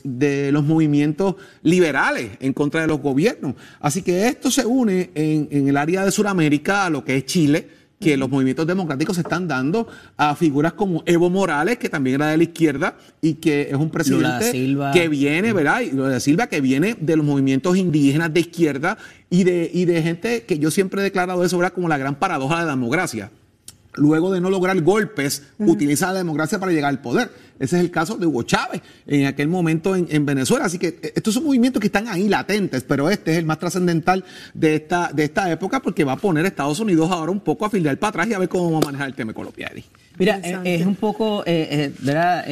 de, los movimientos liberales en contra de los gobiernos. Así que esto se une en, en el área de Sudamérica a lo que es Chile que los movimientos democráticos se están dando a figuras como Evo Morales, que también era de la izquierda y que es un presidente que viene, ¿verdad? Y lo de Silva, que viene de los movimientos indígenas de izquierda y de, y de gente que yo siempre he declarado eso, ¿verdad? Como la gran paradoja de la democracia luego de no lograr golpes, utiliza la democracia para llegar al poder. Ese es el caso de Hugo Chávez en aquel momento en, Venezuela. Así que eh, estos son movimientos que están ahí latentes, pero este es el más trascendental de esta, de esta época porque va a poner a Estados Unidos ahora un poco a filiar para atrás y a ver cómo va a manejar el tema colombiano. Mira, eh, es un poco, eh, ¿verdad?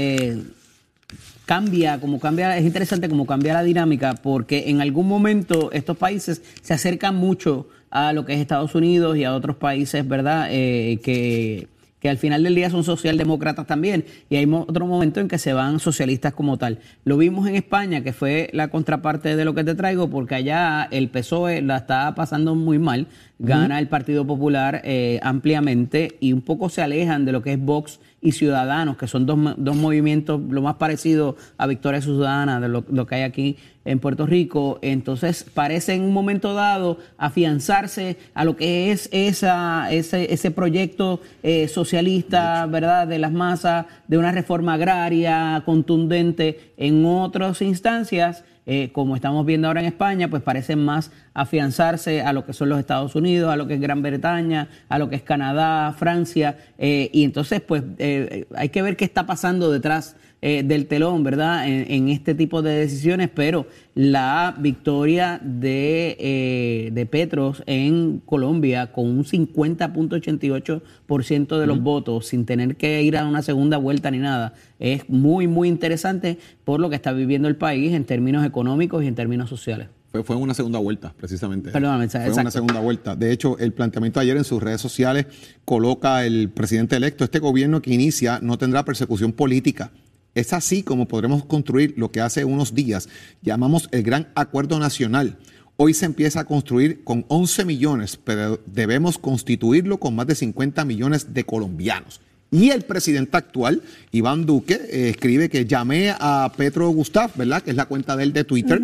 cambia, como cambia, es interesante cómo cambia la dinámica, porque en algún momento estos países se acercan mucho a lo que es Estados Unidos y a otros países, ¿verdad? Eh, que, que al final del día son socialdemócratas también, y hay otro momento en que se van socialistas como tal. Lo vimos en España, que fue la contraparte de lo que te traigo, porque allá el PSOE la está pasando muy mal, gana el Partido Popular eh, ampliamente y un poco se alejan de lo que es Vox y Ciudadanos, que son dos, dos movimientos lo más parecido a Victoria Ciudadana de lo, que hay aquí en Puerto Rico. Entonces parece en un momento dado afianzarse a lo que es esa, ese, ese proyecto eh, socialista, ¿verdad?, de las masas, de una reforma agraria contundente en otras instancias eh, como estamos viendo ahora en España, pues parecen más afianzarse a lo que son los Estados Unidos, a lo que es Gran Bretaña, a lo que es Canadá, Francia, eh, y entonces pues eh, hay que ver qué está pasando detrás eh, del telón, ¿verdad? En, este tipo de decisiones, pero la victoria de, eh, de Petros en Colombia con un 50.88% de los votos, sin tener que ir a una segunda vuelta ni nada, es muy, muy interesante por lo que está viviendo el país en términos económicos y en términos sociales. Fue, fue una segunda vuelta, precisamente. Perdóname, fue una segunda vuelta. De hecho, el planteamiento ayer en sus redes sociales coloca el presidente electo, este gobierno que inicia no tendrá persecución política es así como podremos construir lo que hace unos días llamamos el Gran Acuerdo Nacional. Hoy se empieza a construir con 11 millones, pero debemos constituirlo con más de 50 millones de colombianos. Y el presidente actual, Iván Duque, eh, escribe que llamé a Petro Gustav, ¿verdad? Que es la cuenta de él de Twitter,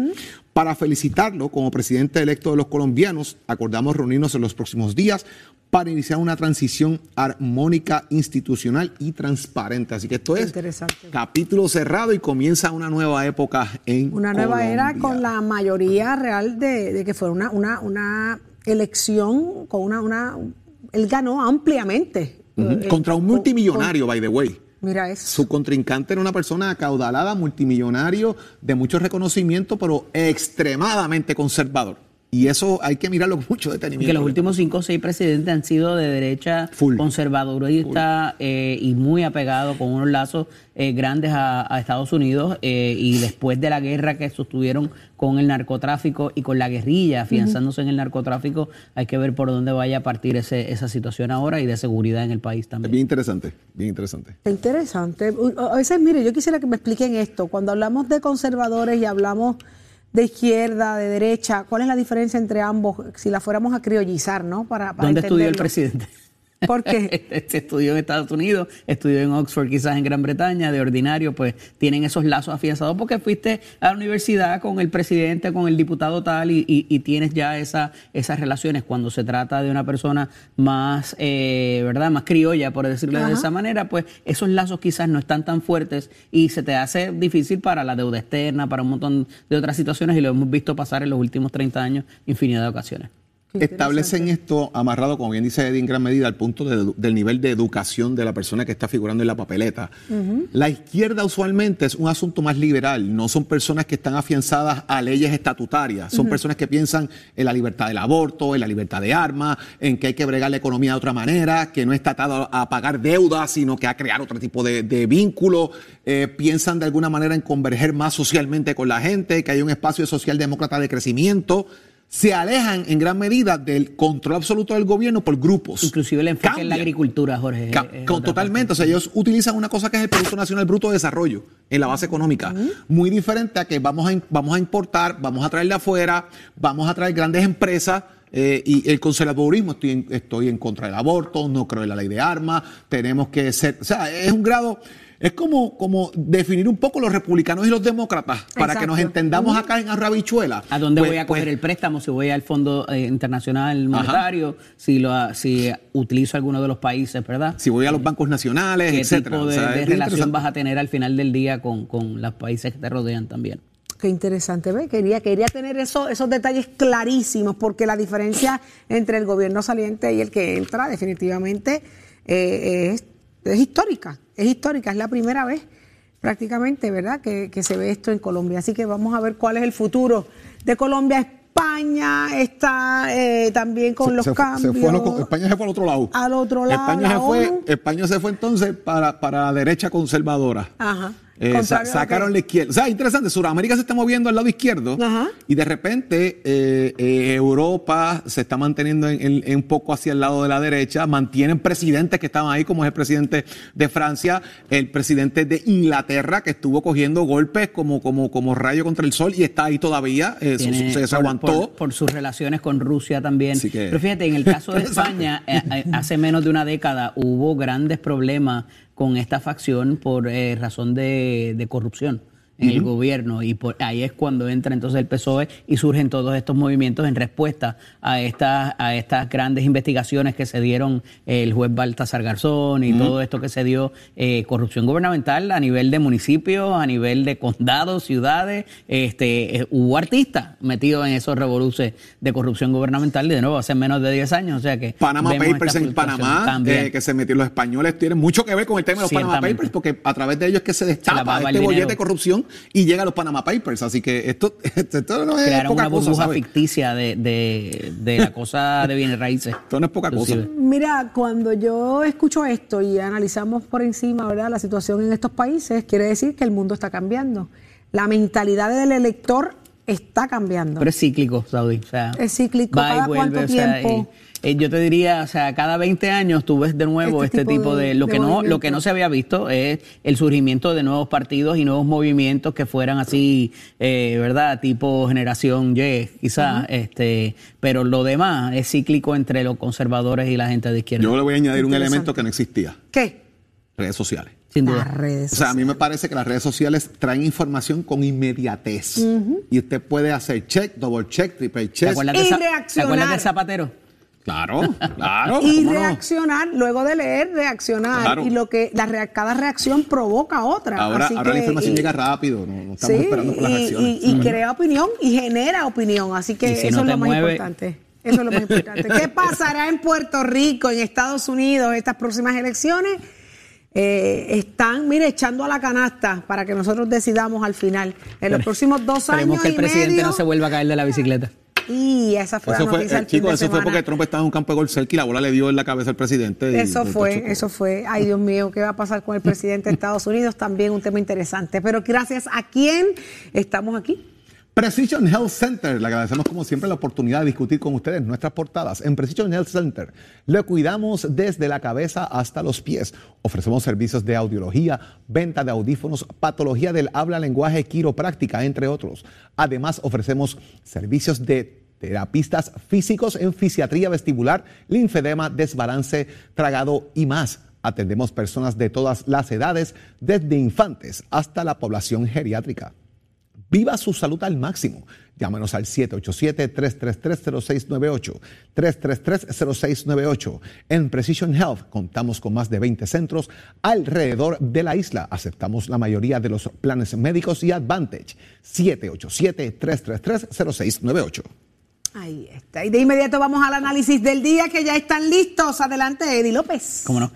para felicitarlo como presidente electo de los colombianos. Acordamos reunirnos en los próximos días para iniciar una transición armónica, institucional y transparente. Así que esto es capítulo cerrado y comienza una nueva época en Una nueva era con la mayoría real de, que fue una, una, una elección con una, una... Él ganó ampliamente eh, Contra un multimillonario, by the way. Mira eso. Su contrincante era una persona acaudalada, multimillonario, de mucho reconocimiento, pero extremadamente conservador. Y eso hay que mirarlo con mucho detenimiento. Que los últimos cinco o seis presidentes han sido de derecha conservadorista eh, y muy apegado con unos lazos eh, grandes a, Estados Unidos. Eh, y después de la guerra que sostuvieron con el narcotráfico y con la guerrilla, afianzándose en el narcotráfico, hay que ver por dónde vaya a partir ese, esa situación ahora y de seguridad en el país también. Es bien interesante, bien interesante. Interesante. A veces, mire, yo quisiera que me expliquen esto. Cuando hablamos de conservadores y hablamos de izquierda, de derecha, ¿cuál es la diferencia entre ambos si la fuéramos a criollizar, ¿no? Para, ¿Dónde estudió el presidente? ¿Por qué? Este estudió en Estados Unidos, estudió en Oxford, quizás en Gran Bretaña, de ordinario, pues tienen esos lazos afianzados porque fuiste a la universidad con el presidente, con el diputado tal y, tienes ya esa, esas relaciones. Cuando se trata de una persona más, eh, ¿verdad? Más criolla, por decirlo de esa manera, pues esos lazos quizás no están tan fuertes y se te hace difícil para la deuda externa, para un montón de otras situaciones y lo hemos visto pasar en los últimos 30 años infinidad de ocasiones establecen esto amarrado, como bien dice Eddie, en gran medida al punto del nivel de educación de la persona que está figurando en la papeleta. La izquierda usualmente es un asunto más liberal, no son personas que están afianzadas a leyes estatutarias, son personas que piensan en la libertad del aborto, en la libertad de armas, en que hay que bregar la economía de otra manera, que no está atado a pagar deudas, sino que a crear otro tipo de, vínculo, eh, piensan de alguna manera en converger más socialmente con la gente, que hay un espacio socialdemócrata de crecimiento se alejan en gran medida del control absoluto del gobierno por grupos. Inclusive el enfoque en la agricultura, Jorge. totalmente. O sea, ellos utilizan una cosa que es el Producto Nacional Bruto de Desarrollo en la base económica. Muy diferente a que vamos a, vamos a importar, vamos a traer de afuera, vamos a traer grandes empresas. Eh, y el conservadurismo, estoy en, estoy en contra del aborto, no creo en la ley de armas, tenemos que ser, o sea, es un grado, es como, como definir un poco los republicanos y los demócratas para que nos entendamos acá en Arrabichuela. ¿A dónde pues, voy a coger pues el préstamo? Si voy al Fondo eh, Internacional Monetario, si lo si utilizo alguno de los países, ¿verdad? Si voy a los bancos nacionales, ¿Qué etcétera. tipo de, relación vas a tener al final del día con, los países que te rodean también? Qué interesante, ¿ve? Quería, quería tener eso, esos detalles clarísimos, porque la diferencia entre el gobierno saliente y el que entra definitivamente eh, es es histórica, es histórica, es la primera vez prácticamente, ¿verdad?, que, se ve esto en Colombia. Así que vamos a ver cuál es el futuro de Colombia. España está eh, también con los cambios. España se fue al otro lado. Al otro lado. España, se fue, España se fue entonces para, para la derecha conservadora. Ajá. Eh, sacaron la izquierda. O sea, interesante, Sudamérica se está moviendo al lado izquierdo y de repente eh, eh, Europa se está manteniendo en, un poco hacia el lado de la derecha, mantienen presidentes que estaban ahí, como es el presidente de Francia, el presidente de Inglaterra, que estuvo cogiendo golpes como, como, como rayo contra el sol y está ahí todavía, se, aguantó. Por, sus relaciones con Rusia también. Pero fíjate, en el caso de España, hace menos de una década hubo grandes problemas con esta facción por eh, razón de, de corrupción en el gobierno. Y por ahí es cuando entra entonces el PSOE y surgen todos estos movimientos en respuesta a estas a estas grandes investigaciones que se dieron el juez Baltasar Garzón y todo esto que se dio eh, corrupción gubernamental a nivel de municipios, a nivel de condados, ciudades, este eh, hubo artistas metidos en esos revoluces de corrupción gubernamental y de nuevo hace menos de 10 años, o sea que Panama Papers en Panamá eh, que se metieron los españoles tienen mucho que ver con el tema de los Panama Papers porque a través de ellos es que se destapa este bollete de corrupción y llega a los Panama Papers. Así que esto, esto no es Crearon poca una burbuja ficticia de, de, la cosa de bienes raíces. Esto no es poca cosa. Mira, cuando yo escucho esto y analizamos por encima ¿verdad? la situación en estos países, quiere decir que el mundo está cambiando. La mentalidad del elector está cambiando. Pero es cíclico, Saudi. O sea, es cíclico. ¿Cada cuánto tiempo? Eh, yo te diría, o sea, cada 20 años tú ves de nuevo este, este tipo, de, lo que no lo que no se había visto es el surgimiento de nuevos partidos y nuevos movimientos que fueran así, eh, ¿verdad? Tipo generación Y, quizás, este, pero lo demás es cíclico entre los conservadores y la gente de izquierda. Yo le voy a añadir un elemento que no existía. ¿Qué? Redes sociales. Sin duda. Las redes O sea, a mí me parece que las redes sociales traen información con inmediatez. Y usted puede hacer check, double check, triple ¿Te check. acuerdas, Y de Za- ¿Te reaccionar. acuerdas del zapatero? Claro, claro. y reaccionar, luego de leer, reaccionar. Claro. Y lo que la rea- cada reacción provoca otra. Ahora, Así ahora la información y- llega rápido, no, no estamos Sí, esperando por las y, reacciones. y- y crea opinión y genera opinión. Así que si eso no es lo más importante. Eso es lo más importante. ¿Qué pasará en Puerto Rico, en Estados Unidos, estas próximas elecciones? Eh, están, mire, echando a la canasta para que nosotros decidamos al final. En los próximos dos Esperemos años que el y presidente medio. no se vuelva a caer de la bicicleta. Y esa fue Eso la fue, noticia eh, del fin chicos, eso fue porque Trump estaba en un campo de gol cerca y la bola le dio en la cabeza al presidente. y Eso pues, fue, chocó. eso fue. Ay, Dios mío, ¿qué va a pasar con el presidente de Estados Unidos? También un tema interesante. Pero gracias a quién estamos aquí. Precision Health Center, le agradecemos como siempre la oportunidad de discutir con ustedes nuestras portadas. En Precision Health Center le cuidamos desde la cabeza hasta los pies. Ofrecemos servicios de audiología, venta de audífonos, patología del habla, lenguaje, quiropráctica, entre otros. Además, ofrecemos servicios de terapistas físicos en fisiatría vestibular, linfedema, desbalance, tragado y más. Atendemos personas de todas las edades, desde infantes hasta la población geriátrica. Viva su salud al máximo. Llámanos al 787-333-0698. 333-0698. En Precision Health contamos con más de 20 centros alrededor de la isla. Aceptamos la mayoría de los planes médicos y Advantage. 787-333-0698. Ahí está. Y de inmediato vamos al análisis del día que ya están listos. Adelante, Eddie López. ¿Cómo no?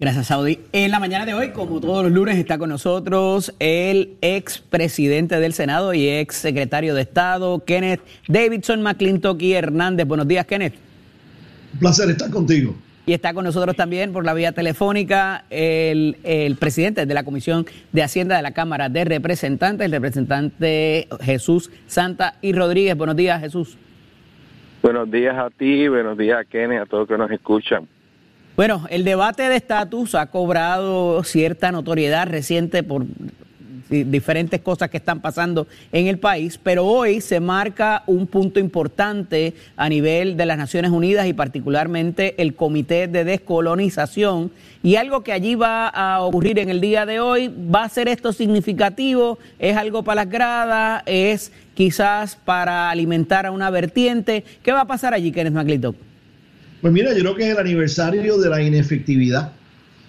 Gracias, Saudi. En la mañana de hoy, como todos los lunes, está con nosotros el ex presidente del Senado y ex secretario de Estado, Kenneth Davidson McClintock y Hernández. Buenos días, Kenneth. Un placer estar contigo. Y está con nosotros también por la vía telefónica el, el presidente de la Comisión de Hacienda de la Cámara de Representantes, el representante Jesús Santa y Rodríguez. Buenos días, Jesús. Buenos días a ti, buenos días a Kenny, a todos que nos escuchan. Bueno, el debate de estatus ha cobrado cierta notoriedad reciente por di- diferentes cosas que están pasando en el país, pero hoy se marca un punto importante a nivel de las Naciones Unidas y particularmente el Comité de Descolonización y algo que allí va a ocurrir en el día de hoy, ¿va a ser esto significativo? ¿Es algo para las gradas? ¿Es quizás para alimentar a una vertiente? ¿Qué va a pasar allí, Kenneth McClintock? Pues mira, yo creo que es el aniversario de la inefectividad.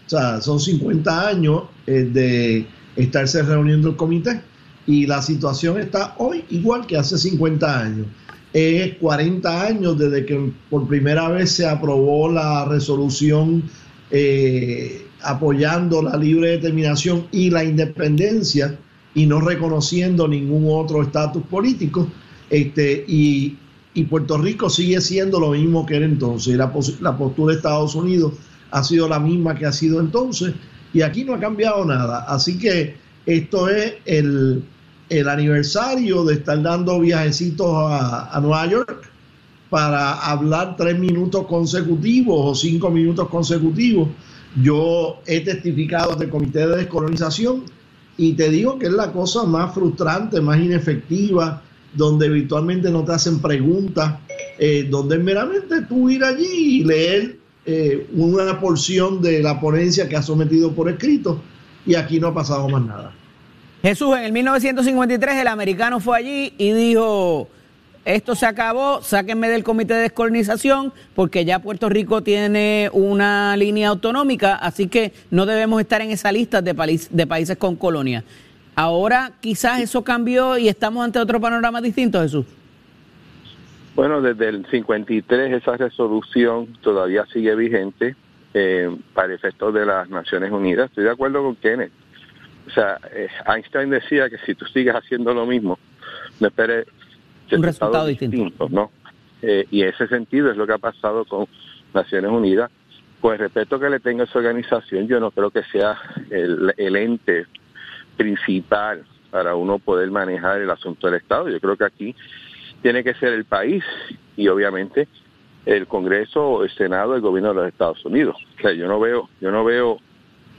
O sea, son 50 años eh, de estarse reuniendo el comité y la situación está hoy igual que hace 50 años. Es 40 años desde que por primera vez se aprobó la resolución eh, apoyando la libre determinación y la independencia y no reconociendo ningún otro estatus político. Este, y, y Puerto Rico sigue siendo lo mismo que era entonces. La, pos- la postura de Estados Unidos ha sido la misma que ha sido entonces. Y aquí no ha cambiado nada. Así que esto es el, aniversario de estar dando viajecitos a, Nueva York para hablar tres minutos consecutivos o cinco minutos consecutivos. Yo he testificado ante el Comité de Descolonización y te digo que es la cosa más frustrante, más inefectiva, donde virtualmente no te hacen preguntas, eh, donde meramente tú ir allí y leer eh, una porción de la ponencia que ha sometido por escrito y aquí no ha pasado más nada. Jesús, en el 1953 el americano fue allí y dijo, esto se acabó, sáquenme del comité de descolonización porque ya Puerto Rico tiene una línea autonómica, así que no debemos estar en esa lista de, de países con colonia. Ahora quizás eso cambió y estamos ante otro panorama distinto, Jesús. Bueno, desde el 53 esa resolución todavía sigue vigente eh, para efectos de las Naciones Unidas. Estoy de acuerdo con Kenneth. O sea, eh, Einstein decía que si tú sigues haciendo lo mismo, no esperes Un resultado distinto. distintos, ¿no? Eh, y ese sentido es lo que ha pasado con Naciones Unidas. Pues respeto que le tenga a esa organización, yo no creo que sea el, el ente principal para uno poder manejar el asunto del Estado. Yo creo que aquí tiene que ser el país y obviamente el Congreso, el Senado, el gobierno de los Estados Unidos. O sea, yo no veo, yo no veo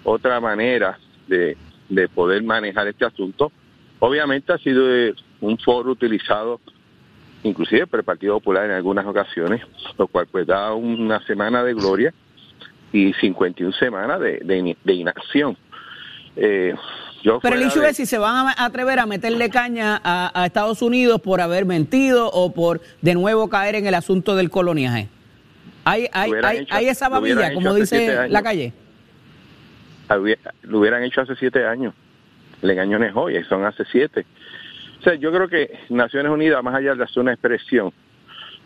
otra manera de, de poder manejar este asunto. Obviamente ha sido eh, un foro utilizado inclusive por el Partido Popular en algunas ocasiones, lo cual pues da una semana de gloria y 51 semanas de, de, inacción. Eh, yo Pero el issue es si se van a atrever a meterle caña a, Estados Unidos por haber mentido o por de nuevo caer en el asunto del coloniaje. Hay, hay, hay, esa babilla, como dice la calle. lo hubieran hecho hace siete años. El engaño no es hoy, son hace siete. O sea, yo creo que Naciones Unidas, más allá de hacer una expresión,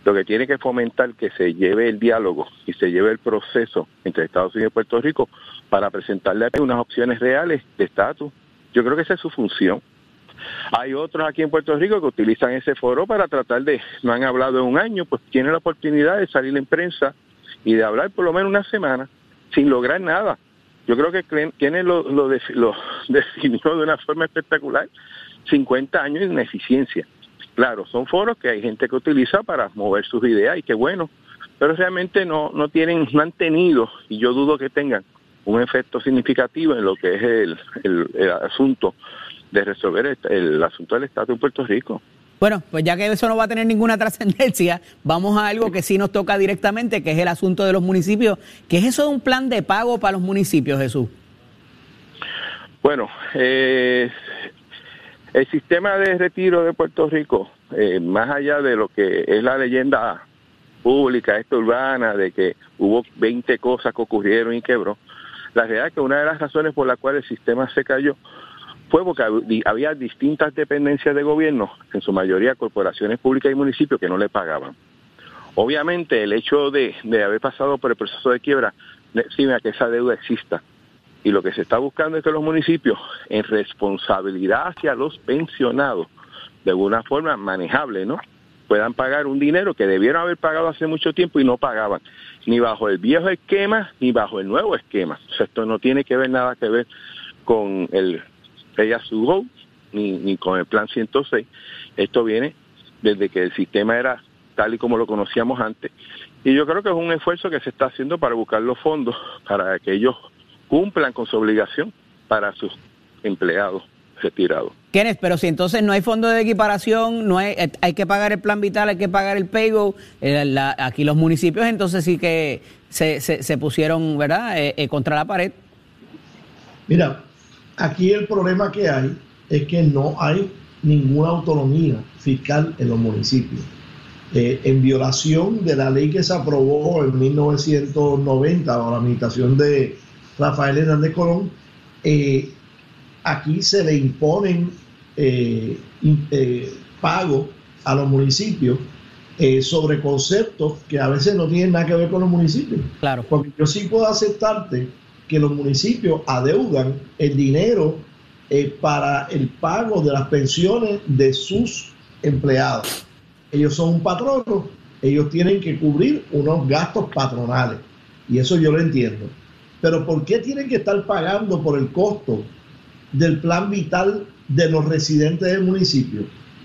lo que tiene que fomentar que se lleve el diálogo y se lleve el proceso entre Estados Unidos y Puerto Rico para presentarle unas opciones reales de estatus. Yo creo que esa es su función. Hay otros aquí en Puerto Rico que utilizan ese foro para tratar de, no han hablado en un año, pues tienen la oportunidad de salir en prensa y de hablar por lo menos una semana sin lograr nada. Yo creo que tiene lo, lo, lo definió de una forma espectacular. 50 años de ineficiencia. Claro, son foros que hay gente que utiliza para mover sus ideas y qué bueno, pero realmente no, no tienen, no han tenido, y yo dudo que tengan, un efecto significativo en lo que es el, el, asunto de resolver el, asunto del Estado en Puerto Rico. Bueno, pues ya que eso no va a tener ninguna trascendencia, vamos a algo que sí nos toca directamente, que es el asunto de los municipios. ¿Qué es eso de un plan de pago para los municipios, Jesús? Bueno, eh, el sistema de retiro de Puerto Rico, eh, más allá de lo que es la leyenda pública, esta urbana, de que hubo 20 cosas que ocurrieron y quebró, la realidad es que una de las razones por la cual el sistema se cayó fue porque había distintas dependencias de gobierno, en su mayoría corporaciones públicas y municipios, que no le pagaban. Obviamente el hecho de, de haber pasado por el proceso de quiebra exime a que esa deuda exista y lo que se está buscando es que los municipios, en responsabilidad hacia los pensionados, de alguna forma manejable, ¿no? Puedan pagar un dinero que debieron haber pagado hace mucho tiempo y no pagaban, ni bajo el viejo esquema ni bajo el nuevo esquema. O sea, esto no tiene que ver nada que ver con el Ella Go ni, ni con el Plan 106. Esto viene desde que el sistema era tal y como lo conocíamos antes. Y yo creo que es un esfuerzo que se está haciendo para buscar los fondos para que ellos cumplan con su obligación para sus empleados retirados. Kenneth, pero si entonces no hay fondo de equiparación, no hay, eh, hay que pagar el plan vital, hay que pagar el paygo, eh, aquí los municipios entonces sí que se, se, pusieron, ¿verdad?, eh, contra la pared. Mira, aquí el problema que hay es que no hay ninguna autonomía fiscal en los municipios. en violación de la ley que se aprobó en 1990 bajo la administración de Rafael Hernández Colón, eh, aquí se le imponen eh, eh, pagos a los municipios sobre conceptos que a veces no tienen nada que ver con los municipios. Claro. Porque yo sí puedo aceptarte que los municipios adeudan el dinero para el pago de las pensiones de sus empleados. Ellos son un patrono, ellos tienen que cubrir unos gastos patronales. Y eso yo lo entiendo. Pero ¿por qué tienen que estar pagando por el costo del plan vital de los residentes del municipio?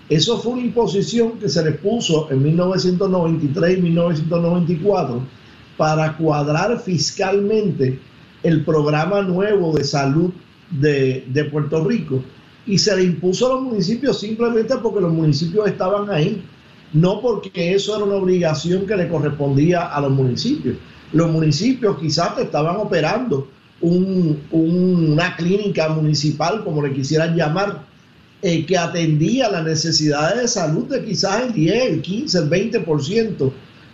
Eso fue una imposición que se les puso en 1993 y 1994 para cuadrar fiscalmente el programa nuevo de salud de, de, Puerto Rico y se le impuso a los municipios simplemente porque los municipios estaban ahí, no porque eso era una obligación que le correspondía a los municipios los municipios quizás estaban operando una clínica municipal, como le quisieran llamar, eh, que atendía las necesidades de salud de quizás el 10, el 15, el 20%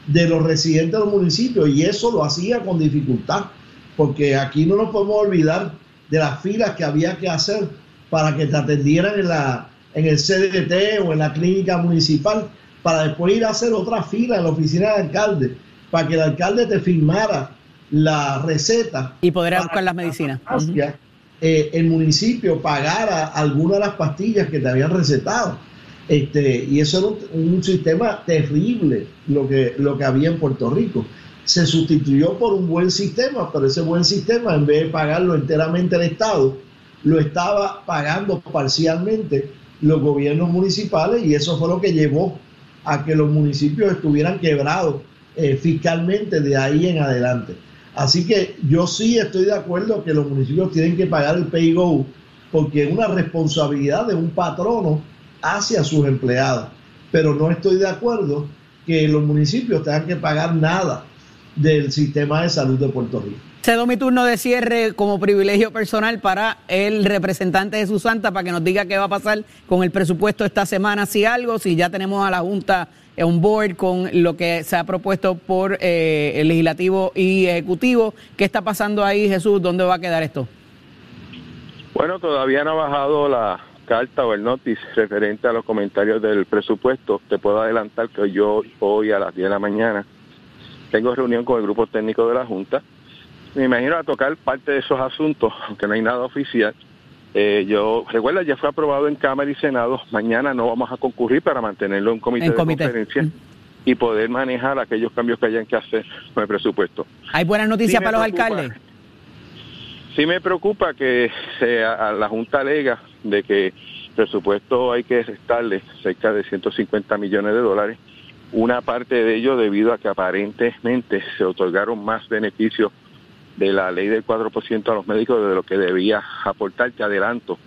de los residentes de los municipios y eso lo hacía con dificultad, porque aquí no nos podemos olvidar de las filas que había que hacer para que te atendieran en, la, en el CDT o en la clínica municipal, para después ir a hacer otra fila en la oficina de alcalde para que el alcalde te firmara la receta. Y poder buscar las medicinas. Eh, el municipio pagara alguna de las pastillas que te habían recetado. Este, y eso era un, sistema terrible lo que, lo que había en Puerto Rico. Se sustituyó por un buen sistema, pero ese buen sistema, en vez de pagarlo enteramente el Estado, lo estaba pagando parcialmente los gobiernos municipales y eso fue lo que llevó a que los municipios estuvieran quebrados eh, fiscalmente de ahí en adelante. Así que yo sí estoy de acuerdo que los municipios tienen que pagar el pay go porque es una responsabilidad de un patrono hacia sus empleados. Pero no estoy de acuerdo que los municipios tengan que pagar nada del sistema de salud de Puerto Rico. Cedo mi turno de cierre como privilegio personal para el representante de su santa para que nos diga qué va a pasar con el presupuesto esta semana, si algo, si ya tenemos a la Junta on board con lo que se ha propuesto por eh, el legislativo y ejecutivo. ¿Qué está pasando ahí, Jesús? ¿Dónde va a quedar esto? Bueno, todavía no ha bajado la carta o el notice referente a los comentarios del presupuesto. Te puedo adelantar que yo hoy a las 10 de la mañana tengo reunión con el grupo técnico de la Junta me imagino a tocar parte de esos asuntos, aunque no hay nada oficial. Eh, yo recuerda, ya fue aprobado en Cámara y Senado. Mañana no vamos a concurrir para mantenerlo en comité de conferencia y poder manejar aquellos cambios que hayan que hacer con el presupuesto. ¿Hay buenas noticias para los alcaldes? Sí me preocupa que sea, la Junta alega de que el presupuesto hay que restarle cerca de 150 millones de dólares. Una parte de ello debido a que aparentemente se otorgaron más beneficios de la ley del 4% a los médicos de lo que debía aportar. Te adelanto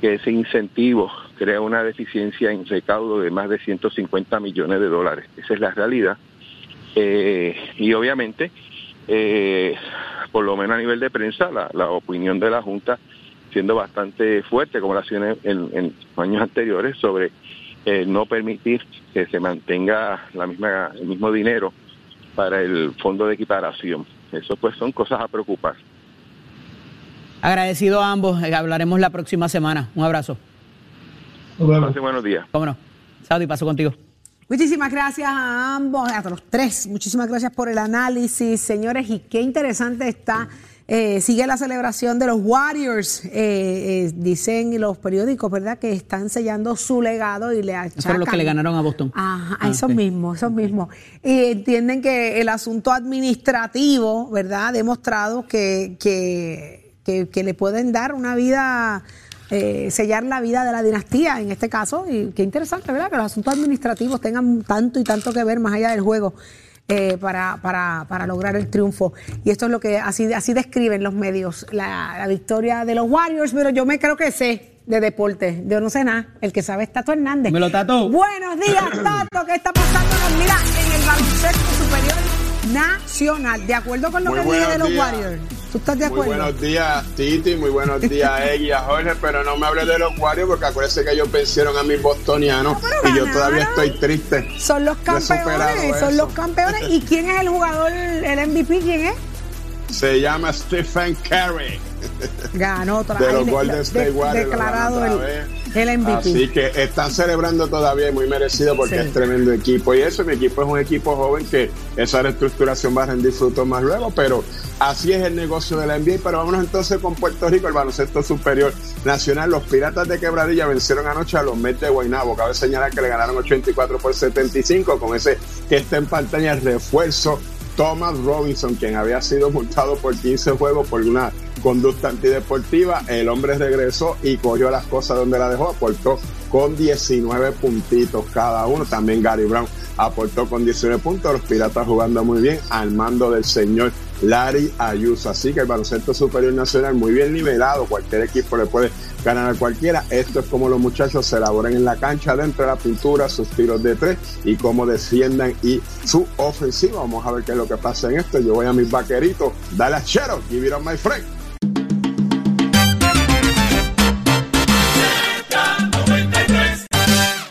que ese incentivo crea una deficiencia en recaudo de más de 150 millones de dólares. Esa es la realidad. Eh, y obviamente, eh, por lo menos a nivel de prensa, la, opinión de la Junta siendo bastante fuerte, como la sido en, en, años anteriores, sobre eh, no permitir que se mantenga la misma, el mismo dinero para el fondo de equiparación. Eso pues son cosas a preocupar. Agradecido a ambos. Eh, hablaremos la próxima semana. Un abrazo. buenos días. Cómo no. Saudi, paso contigo. Muchísimas gracias a ambos, a los tres. Muchísimas gracias por el análisis, señores. Y qué interesante está eh, sigue la celebración de los Warriors. Eh, eh, dicen los periódicos, ¿verdad?, que están sellando su legado y le achacan. Fueron los que le ganaron a Boston. Ajá, ah, esos mismos, esos mismos. Y entienden que el asunto administrativo, ¿verdad?, ha demostrado que, que, que, le pueden dar una vida. sellar la vida de la dinastía en este caso y qué interesante, ¿verdad? Que los asuntos administrativos tengan tanto y tanto que ver más allá del juego. Eh, para, para, para, lograr el triunfo. Y esto es lo que así, así describen los medios, la, victoria de los Warriors, pero yo me creo que sé de deporte. Yo no sé nada. El que sabe es Tato Hernández. Me lo tato. Buenos días, Tato. ¿Qué está pasando? Mira, en el baloncesto superior nacional, de acuerdo con lo que dije de los Warriors. ¿Tú estás de acuerdo? Muy buenos días, Titi, muy buenos días, Eggy, a Jorge, pero no me hables de los Warriors porque acuérdense que ellos vencieron a mis bostonianos y yo todavía estoy triste. Son los campeones, son los campeones. ¿Y quién es el jugador, el MVP? ¿Quién es? Se llama Stephen Curry. Ganó otra de los Golden State Warriors. Declarado el, el, MVP. Así que están celebrando todavía muy merecido porque es tremendo equipo. Y eso, mi equipo es un equipo joven que esa reestructuración va a rendir frutos más luego, pero así es el negocio de la NBA. Pero vámonos entonces con Puerto Rico, el baloncesto superior nacional. Los Piratas de Quebradilla vencieron anoche a los Mets de Guaynabo. Cabe señalar que le ganaron 84 por 75 con ese que está en pantalla el refuerzo Thomas Robinson, quien había sido multado por 15 juegos por una conducta antideportiva, el hombre regresó y cogió las cosas donde la dejó, aportó con 19 puntitos cada uno. También Gary Brown aportó con 19 puntos. Los Piratas jugando muy bien al mando del señor Larry Ayuso. Así que el baloncesto superior nacional muy bien nivelado. Cualquier equipo le puede ganar a cualquiera. Esto es como los muchachos se elaboran en la cancha dentro de la pintura, sus tiros de tres y cómo defiendan y su ofensiva. Vamos a ver qué es lo que pasa en esto. Yo voy a mis vaqueritos. Dale a Chero. Give it my friend.